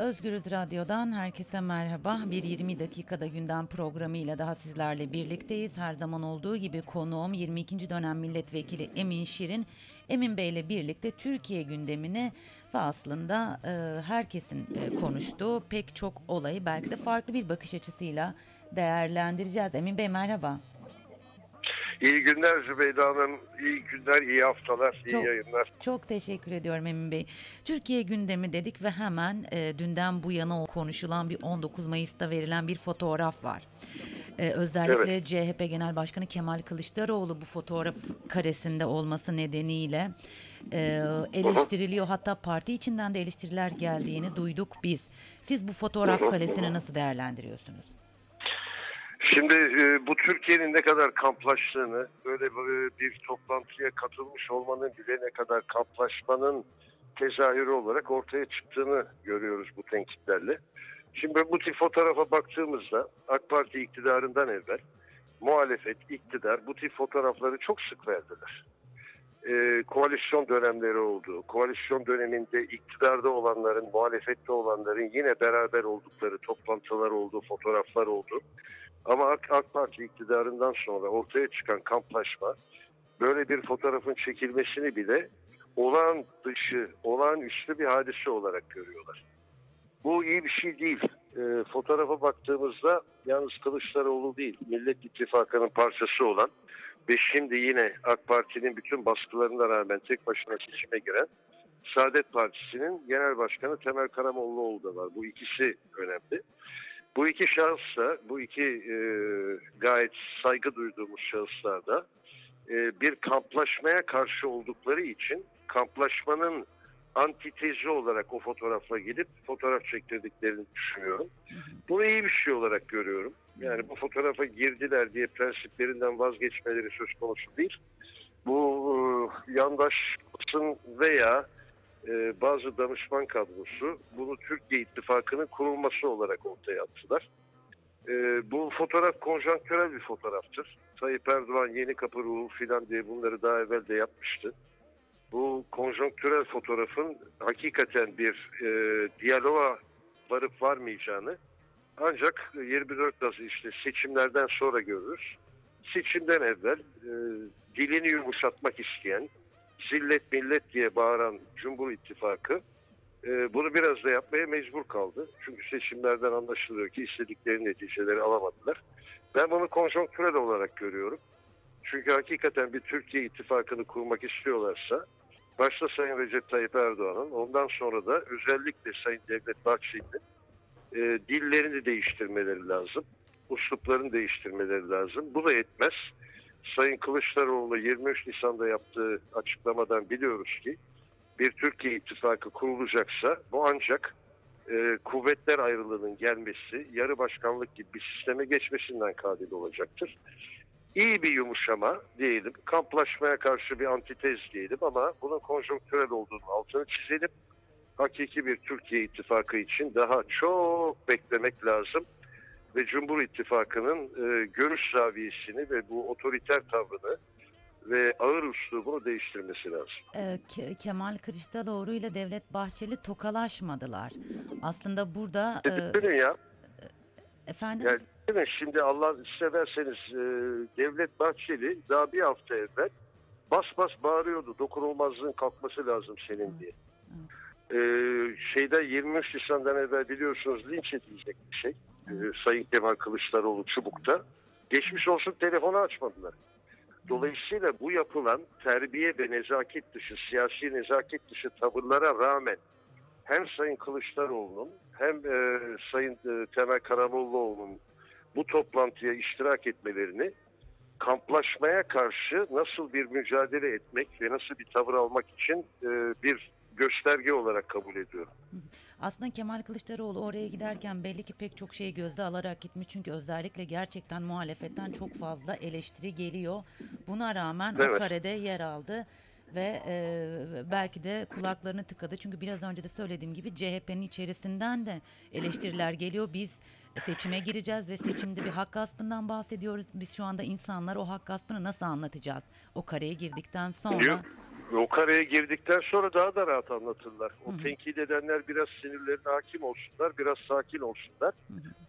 Özgürüz Radyo'dan herkese merhaba. Bir 20 dakikada gündem programıyla daha sizlerle birlikteyiz. Her zaman olduğu gibi konuğum 22. dönem milletvekili Emin Şirin. Emin Bey ile birlikte Türkiye gündemini ve aslında e, herkesin e, konuştuğu pek çok olayı belki de farklı bir bakış açısıyla değerlendireceğiz. Emin Bey merhaba. İyi günler Zübeyde Hanım. İyi günler, iyi haftalar, iyi Çok- yayınlar. Çok teşekkür ediyorum Emin Bey. Türkiye gündemi dedik ve hemen e, dünden bu yana konuşulan bir 19 Mayıs'ta verilen bir fotoğraf var. E, özellikle CHP Genel Başkanı Kemal Kılıçdaroğlu bu fotoğraf karesinde olması nedeniyle e, eleştiriliyor. Hatta parti içinden de eleştiriler geldiğini duyduk biz. Siz bu fotoğraf karesini nasıl değerlendiriyorsunuz? Şimdi e, bu Türkiye'nin ne kadar kamplaştığını, böyle bir toplantıya katılmış olmanın bile ne kadar kamplaşmanın tezahürü olarak ortaya çıktığını görüyoruz bu tenkitlerle. Şimdi bu tip fotoğrafa baktığımızda AK Parti iktidarından evvel muhalefet, iktidar bu tip fotoğrafları çok sık verdiler. E, koalisyon dönemleri oldu. Koalisyon döneminde iktidarda olanların, muhalefette olanların yine beraber oldukları toplantılar oldu, fotoğraflar oldu. Ama AK, AK Parti iktidarından sonra ortaya çıkan kamplaşma böyle bir fotoğrafın çekilmesini bile olağan dışı, olağanüstü bir hadise olarak görüyorlar. Bu iyi bir şey değil. E, fotoğrafa baktığımızda yalnız Kılıçdaroğlu değil, Millet İttifakı'nın parçası olan ve şimdi yine AK Parti'nin bütün baskılarına rağmen tek başına seçime giren Saadet Partisi'nin genel başkanı Temel Karamollaoğlu da var. Bu ikisi önemli. Bu iki şahıs da, bu iki e, gayet saygı duyduğumuz şahıslar da e, bir kamplaşmaya karşı oldukları için kamplaşmanın antitezi olarak o fotoğrafla gidip fotoğraf çektirdiklerini düşünüyorum. Bunu iyi bir şey olarak görüyorum. Yani bu fotoğrafa girdiler diye prensiplerinden vazgeçmeleri söz konusu değil. Bu e, yandaş basın veya e, bazı danışman kadrosu bunu Türkiye İttifakı'nın kurulması olarak ortaya attılar. E, bu fotoğraf konjonktürel bir fotoğraftır. Tayyip Erdoğan yeni kapı ruhu filan diye bunları daha evvel de yapmıştı. Bu konjonktürel fotoğrafın hakikaten bir e, diyaloğa varıp varmayacağını ancak 24 Nasıl işte seçimlerden sonra görürüz. Seçimden evvel e, dilini yumuşatmak isteyen, zillet millet diye bağıran Cumhur İttifakı e, bunu biraz da yapmaya mecbur kaldı. Çünkü seçimlerden anlaşılıyor ki istedikleri neticeleri alamadılar. Ben bunu konjonktürel olarak görüyorum. Çünkü hakikaten bir Türkiye İttifakı'nı kurmak istiyorlarsa başta Sayın Recep Tayyip Erdoğan'ın ondan sonra da özellikle Sayın Devlet Bahçeli'nin e, dillerini değiştirmeleri lazım. Usluplarını değiştirmeleri lazım. Bu da yetmez. Sayın Kılıçdaroğlu 23 Nisan'da yaptığı açıklamadan biliyoruz ki bir Türkiye ittifakı kurulacaksa bu ancak e, kuvvetler ayrılığının gelmesi, yarı başkanlık gibi bir sisteme geçmesinden kabil olacaktır. İyi bir yumuşama diyelim, kamplaşmaya karşı bir antitez diyelim ama bunun konjonktürel olduğunu altını çizelim. Hakiki bir Türkiye ittifakı için daha çok beklemek lazım ve Cumhur İttifakı'nın e, görüş zaviyesini ve bu otoriter tavrını ve ağır üslubunu değiştirmesi lazım. E, Ke- Kemal Kılıçdaroğlu ile Devlet Bahçeli tokalaşmadılar. Aslında burada e, Düşünün ya, efendim yani değil mi? şimdi Allah severseniz e, Devlet Bahçeli daha bir hafta evvel bas bas bağırıyordu. Dokunulmazlığın kalkması lazım senin diye. E, şeyde 23 Nisan'dan evvel biliyorsunuz linç edilecek bir şey. E, Sayın Kemal Kılıçdaroğlu Çubuk'ta. Geçmiş olsun telefonu açmadılar. Dolayısıyla bu yapılan terbiye ve nezaket dışı, siyasi nezaket dışı tavırlara rağmen hem Sayın Kılıçdaroğlu'nun hem e, Sayın e, Temel Karamollaoğlu'nun bu toplantıya iştirak etmelerini kamplaşmaya karşı nasıl bir mücadele etmek ve nasıl bir tavır almak için e, bir gösterge olarak kabul ediyorum. aslında Kemal Kılıçdaroğlu oraya giderken belli ki pek çok şeyi gözde alarak gitmiş. Çünkü özellikle gerçekten muhalefetten çok fazla eleştiri geliyor. Buna rağmen o Evet. karede yer aldı ve e, belki de kulaklarını tıkadı. Çünkü biraz önce de söylediğim gibi CHP'nin içerisinden de eleştiriler geliyor. Biz seçime gireceğiz ve seçimde bir hak gaspından bahsediyoruz. Biz şu anda insanlar o hak gaspını nasıl anlatacağız? O kareye girdikten sonra Yok. O kareye girdikten sonra daha da rahat anlatırlar. O tenkit edenler biraz sinirlerine hakim olsunlar, biraz sakin olsunlar.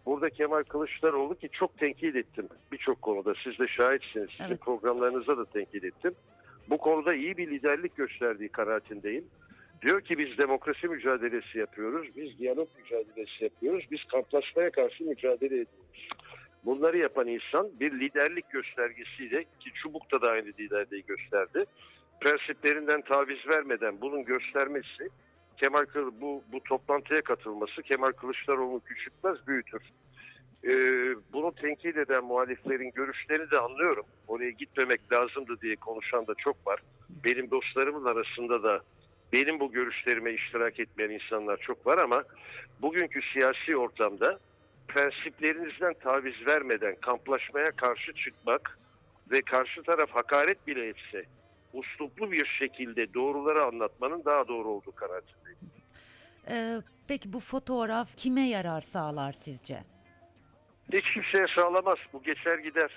Burada Kemal Kılıçdaroğlu ki çok tenkit ettim birçok konuda. Siz de şahitsiniz. Sizin Evet. programlarınızda da tenkit ettim. Bu konuda iyi bir liderlik gösterdiği kanaatindeyim. Diyor ki biz demokrasi mücadelesi yapıyoruz, biz diyalog mücadelesi yapıyoruz, biz kamplaşmaya karşı mücadele ediyoruz. Bunları yapan insan bir liderlik göstergesiyle ki Çubuk'ta da aynı liderliği gösterdi. Prensiplerinden taviz vermeden bunun göstermesi Kemal Kıl bu bu toplantıya katılması Kemal Kılıçdaroğlu'nu küçültmez büyütür. Ee, bunu tenkit eden muhaliflerin görüşlerini de anlıyorum. Oraya gitmemek lazımdı diye konuşan da çok var. Benim dostlarımın arasında da benim bu görüşlerime iştirak etmeyen insanlar çok var ama bugünkü siyasi ortamda prensiplerinizden taviz vermeden kamplaşmaya karşı çıkmak ve karşı taraf hakaret bile etse usluplu bir şekilde doğruları anlatmanın daha doğru olduğu kanaatindeyim. Ee, peki bu fotoğraf kime yarar sağlar sizce? Hiç kimseye sağlamaz. Bu geçer gider.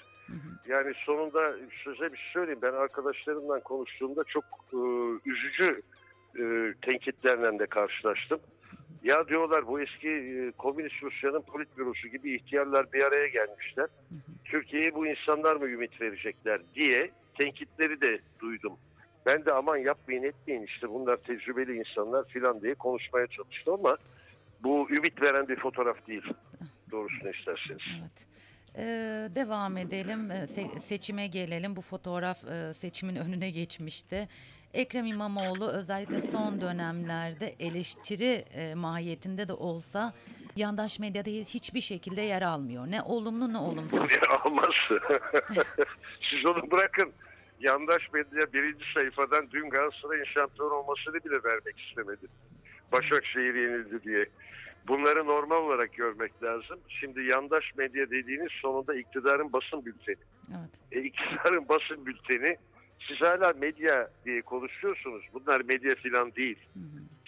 Yani sonunda size bir şey söyleyeyim. Ben arkadaşlarımla konuştuğumda çok e, üzücü e, tenkitlerle de karşılaştım. Ya diyorlar bu eski e, komünist Rusya'nın politbürosu gibi ihtiyarlar bir araya gelmişler. Türkiye'ye bu insanlar mı ümit verecekler diye tenkitleri de duydum. Ben de aman yapmayın etmeyin işte bunlar tecrübeli insanlar filan diye konuşmaya çalıştım ama bu ümit veren bir fotoğraf değil. Doğrusunu isterseniz. Evet. Ee, devam edelim. Ee, se- seçime gelelim. Bu fotoğraf e, seçimin önüne geçmişti. Ekrem İmamoğlu özellikle son dönemlerde eleştiri e, mahiyetinde de olsa yandaş medyada hiçbir şekilde yer almıyor. Ne olumlu ne olumsuz. Almaz. Siz onu bırakın. Yandaş medya birinci sayfadan dün Galatasaray'ın şampiyon olmasını bile vermek istemedi. Başakşehir yenildi diye. Bunları normal olarak görmek lazım. Şimdi yandaş medya dediğiniz sonunda iktidarın basın bülteni. Evet. E, iktidarın basın bülteni siz hala medya diye konuşuyorsunuz. Bunlar medya filan değil.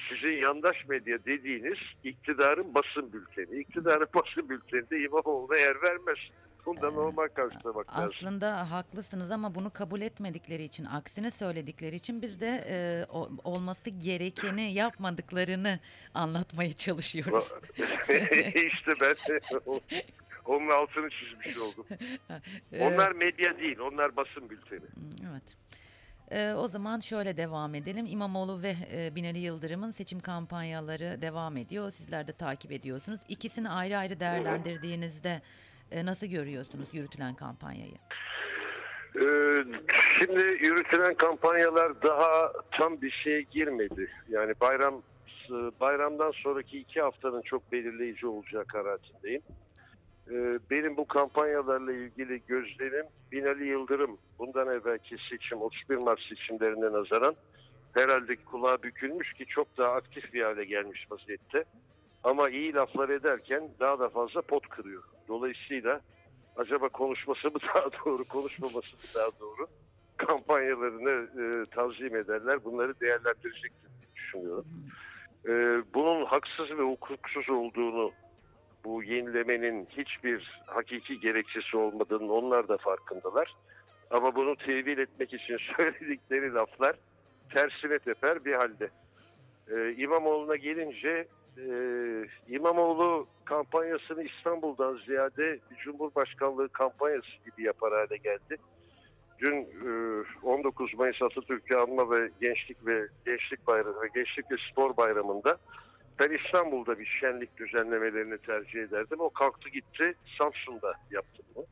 Sizin yandaş medya dediğiniz iktidarın basın bülteni. İktidarın basın bülteninde İmamoğlu'na yer vermez. Bunda normal karşılamak lazım. Aslında haklısınız ama bunu kabul etmedikleri için, aksini söyledikleri için biz de e, o- olması gerekeni yapmadıklarını anlatmaya çalışıyoruz. işte ben de onun altını çizmiş oldum. Ee, Onlar medya değil, onlar basın bülteni. Evet. Ee, o zaman şöyle devam edelim. İmamoğlu ve e, Binali Yıldırım'ın seçim kampanyaları devam ediyor. Sizler de takip ediyorsunuz. İkisini ayrı ayrı değerlendirdiğinizde e, nasıl görüyorsunuz yürütülen kampanyayı? Şimdi yürütülen kampanyalar daha tam bir şeye girmedi. Yani bayram bayramdan sonraki iki haftanın çok belirleyici olacağı kanaatindeyim. Ee, benim bu kampanyalarla ilgili gözlemim Binali Yıldırım bundan evvelki seçim 31 Mart seçimlerine nazaran herhalde kulağa bükülmüş ki çok daha aktif bir hale gelmiş vaziyette. Ama iyi laflar ederken daha da fazla pot kırıyor. Dolayısıyla acaba konuşması mı daha doğru, konuşmaması mı daha doğru? Kampanyalarını e, tanzim ederler. Bunları değerlendirecektir diye düşünüyorum. E, bunun haksız ve hukuksuz olduğunu, bu yenilemenin hiçbir hakiki gerekçesi olmadığını onlar da farkındalar. Ama bunu tevil etmek için söyledikleri laflar tersine teper bir halde. E, İmamoğlu'na gelince e, İmamoğlu kampanyasını İstanbul'dan ziyade Cumhurbaşkanlığı kampanyası gibi yapar hale geldi. Dün e, 19 Mayıs Atatürk'ü anma ve gençlik ve gençlik bayramı ve gençlik ve spor bayramında ben İstanbul'da bir şenlik düzenlemelerini tercih ederdim. O kalktı gitti Samsun'da yaptı bunu.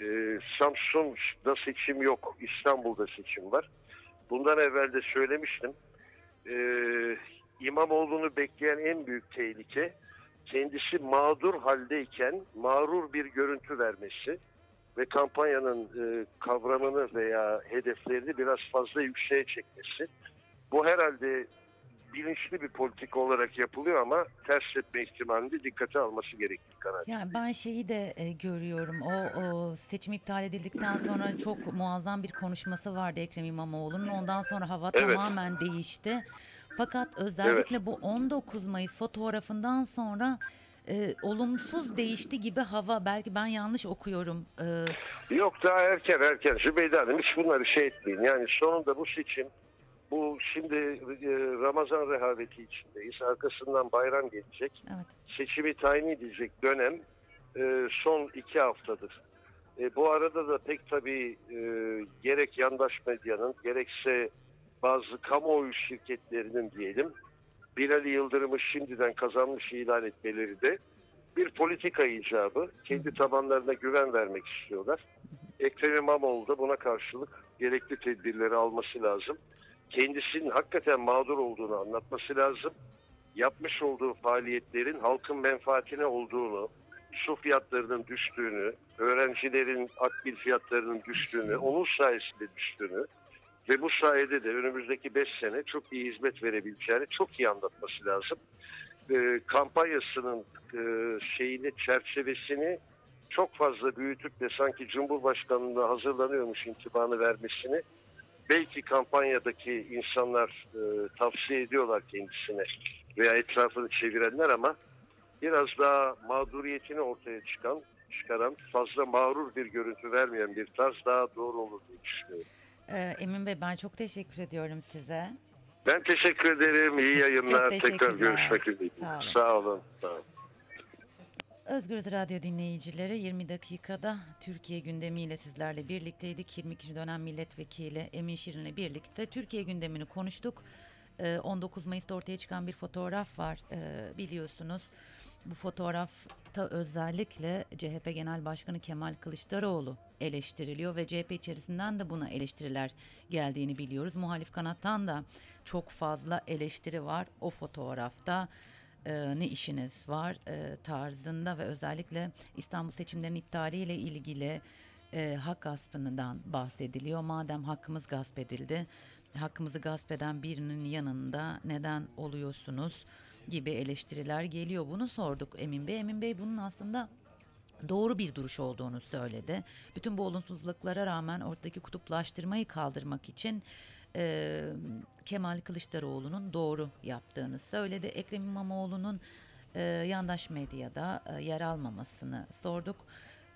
E, Samsun'da seçim yok. İstanbul'da seçim var. Bundan evvel de söylemiştim. E, İmamoğlu'nu bekleyen en büyük tehlike kendisi mağdur haldeyken mağrur bir görüntü vermesi ve kampanyanın e, kavramını veya hedeflerini biraz fazla yükseğe çekmesi. Bu herhalde bilinçli bir politik olarak yapılıyor ama ters etme ihtimalini dikkate alması gerektiği kanaat. Yani ben şeyi de e, görüyorum. O, o seçim iptal edildikten sonra çok muazzam bir konuşması vardı Ekrem İmamoğlu'nun. Ondan sonra hava Evet. tamamen değişti. Fakat özellikle bu 19 Mayıs fotoğrafından sonra e, olumsuz değişti gibi hava. Belki ben yanlış okuyorum. E, Yok daha erken erken Zübeyde Hanım hiç bunları şey etmeyin. Yani sonunda bu seçim Bu şimdi e, Ramazan rehaveti içindeyiz. Arkasından bayram gelecek. Evet. Seçimi tayin edecek dönem e, son iki haftadır. E, bu arada da pek tabii e, gerek yandaş medyanın gerekse bazı kamuoyu şirketlerinin diyelim Binali Yıldırım'ı şimdiden kazanmış ilan etmeleri de bir politika icabı. Kendi tabanlarına güven vermek istiyorlar. Ekrem İmamoğlu da buna karşılık gerekli tedbirleri alması lazım. Kendisinin hakikaten mağdur olduğunu anlatması lazım. Yapmış olduğu faaliyetlerin halkın menfaatine olduğunu, su fiyatlarının düştüğünü, öğrencilerin akbil fiyatlarının düştüğünü, onun sayesinde düştüğünü ve bu sayede de önümüzdeki 5 sene çok iyi hizmet verebileceğini çok iyi anlatması lazım. Ee, kampanyasının e, şeyini, çerçevesini çok fazla büyütüp de sanki Cumhurbaşkanlığına hazırlanıyormuş intibanı vermesini belki kampanyadaki insanlar e, tavsiye ediyorlar kendisine veya etrafını çevirenler ama biraz daha mağduriyetini ortaya çıkan, çıkaran, fazla mağrur bir görüntü vermeyen bir tarz daha doğru olur diye düşünüyorum. Ee, Emin Bey ben çok teşekkür ediyorum size. Ben teşekkür ederim. İyi yayınlar. Tekrar görüşmek üzere. Sağ olun. Sağ olun. Sağ olun. Özgürüz Radyo dinleyicileri 20 dakikada Türkiye gündemiyle sizlerle birlikteydik. 22. dönem milletvekili Emin Şirin'le birlikte Türkiye gündemini konuştuk. Ee, 19 Mayıs'ta ortaya çıkan bir fotoğraf var ee, biliyorsunuz. Bu fotoğrafta özellikle CHP Genel Başkanı Kemal Kılıçdaroğlu eleştiriliyor ve CHP içerisinden de buna eleştiriler geldiğini biliyoruz. Muhalif kanattan da çok fazla eleştiri var o fotoğrafta e, ne işiniz var e, tarzında ve özellikle İstanbul seçimlerinin iptaliyle ilgili e, hak gaspından bahsediliyor. Madem hakkımız gasp edildi, hakkımızı gasp eden birinin yanında neden oluyorsunuz gibi eleştiriler geliyor. Bunu sorduk Emin Bey. Emin Bey bunun aslında doğru bir duruş olduğunu söyledi. Bütün bu olumsuzluklara rağmen ortadaki kutuplaştırmayı kaldırmak için e, Kemal Kılıçdaroğlu'nun doğru yaptığını söyledi. Ekrem İmamoğlu'nun e, yandaş medyada e, yer almamasını sorduk.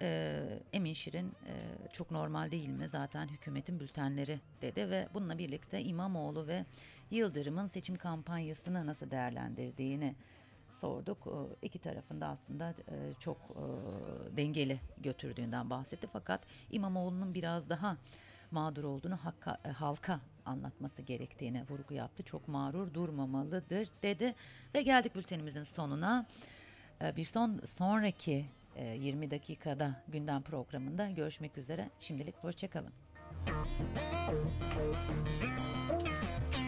E, Emin Şirin e, çok normal değil mi zaten hükümetin bültenleri dedi ve bununla birlikte İmamoğlu ve Yıldırım'ın seçim kampanyasını nasıl değerlendirdiğini sorduk. E, İki tarafında aslında çok dengeli götürdüğünden bahsetti. Fakat İmamoğlu'nun biraz daha mağdur olduğunu e, halka anlatması gerektiğine vurgu yaptı. Çok mağrur durmamalıdır dedi ve geldik bültenimizin sonuna. E, Bir son sonraki e, 20 dakikada gündem programında görüşmek üzere. Şimdilik hoşçakalın.